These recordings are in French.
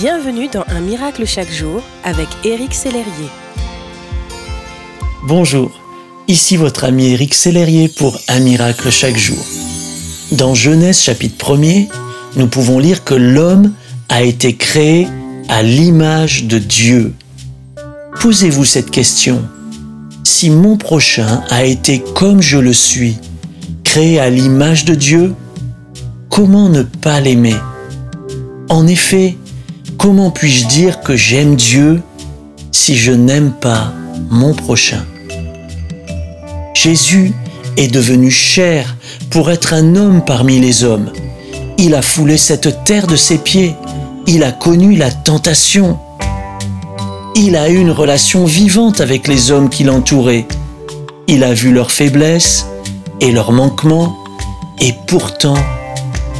Bienvenue dans Un miracle chaque jour avec Éric Sellerier. Bonjour, ici votre ami Éric Sellerier pour Un miracle chaque jour. Dans Genèse chapitre 1er, nous pouvons lire que l'homme a été créé à l'image de Dieu. Posez-vous cette question. Si mon prochain a été comme je le suis, créé à l'image de Dieu, comment ne pas l'aimer? En effet, comment puis-je dire que j'aime Dieu si je n'aime pas mon prochain? Jésus est devenu chair pour être un homme parmi les hommes. Il a foulé cette terre de ses pieds. Il a connu la tentation. Il a eu une relation vivante avec les hommes qui l'entouraient. Il a vu leurs faiblesses et leurs manquements et pourtant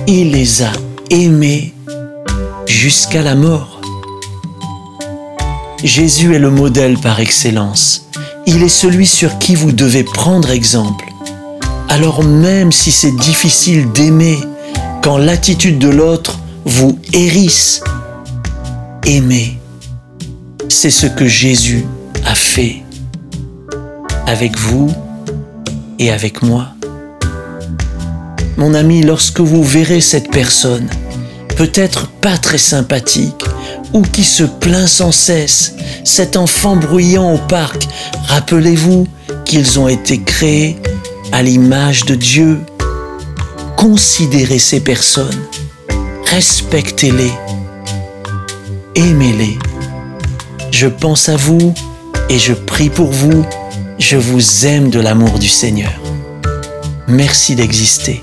il les a aimés jusqu'à la mort. Jésus est le modèle par excellence. Il est celui sur qui vous devez prendre exemple. Alors même si c'est difficile d'aimer quand l'attitude de l'autre vous hérisse, aimez. C'est ce que Jésus a fait avec vous et avec moi. Mon ami, lorsque vous verrez cette personne, peut-être pas très sympathique, ou qui se plaint sans cesse, cet enfant bruyant au parc, rappelez-vous qu'ils ont été créés à l'image de Dieu. Considérez ces personnes, respectez-les, aimez-les. Je pense à vous et je prie pour vous. Je vous aime de l'amour du Seigneur. Merci d'exister.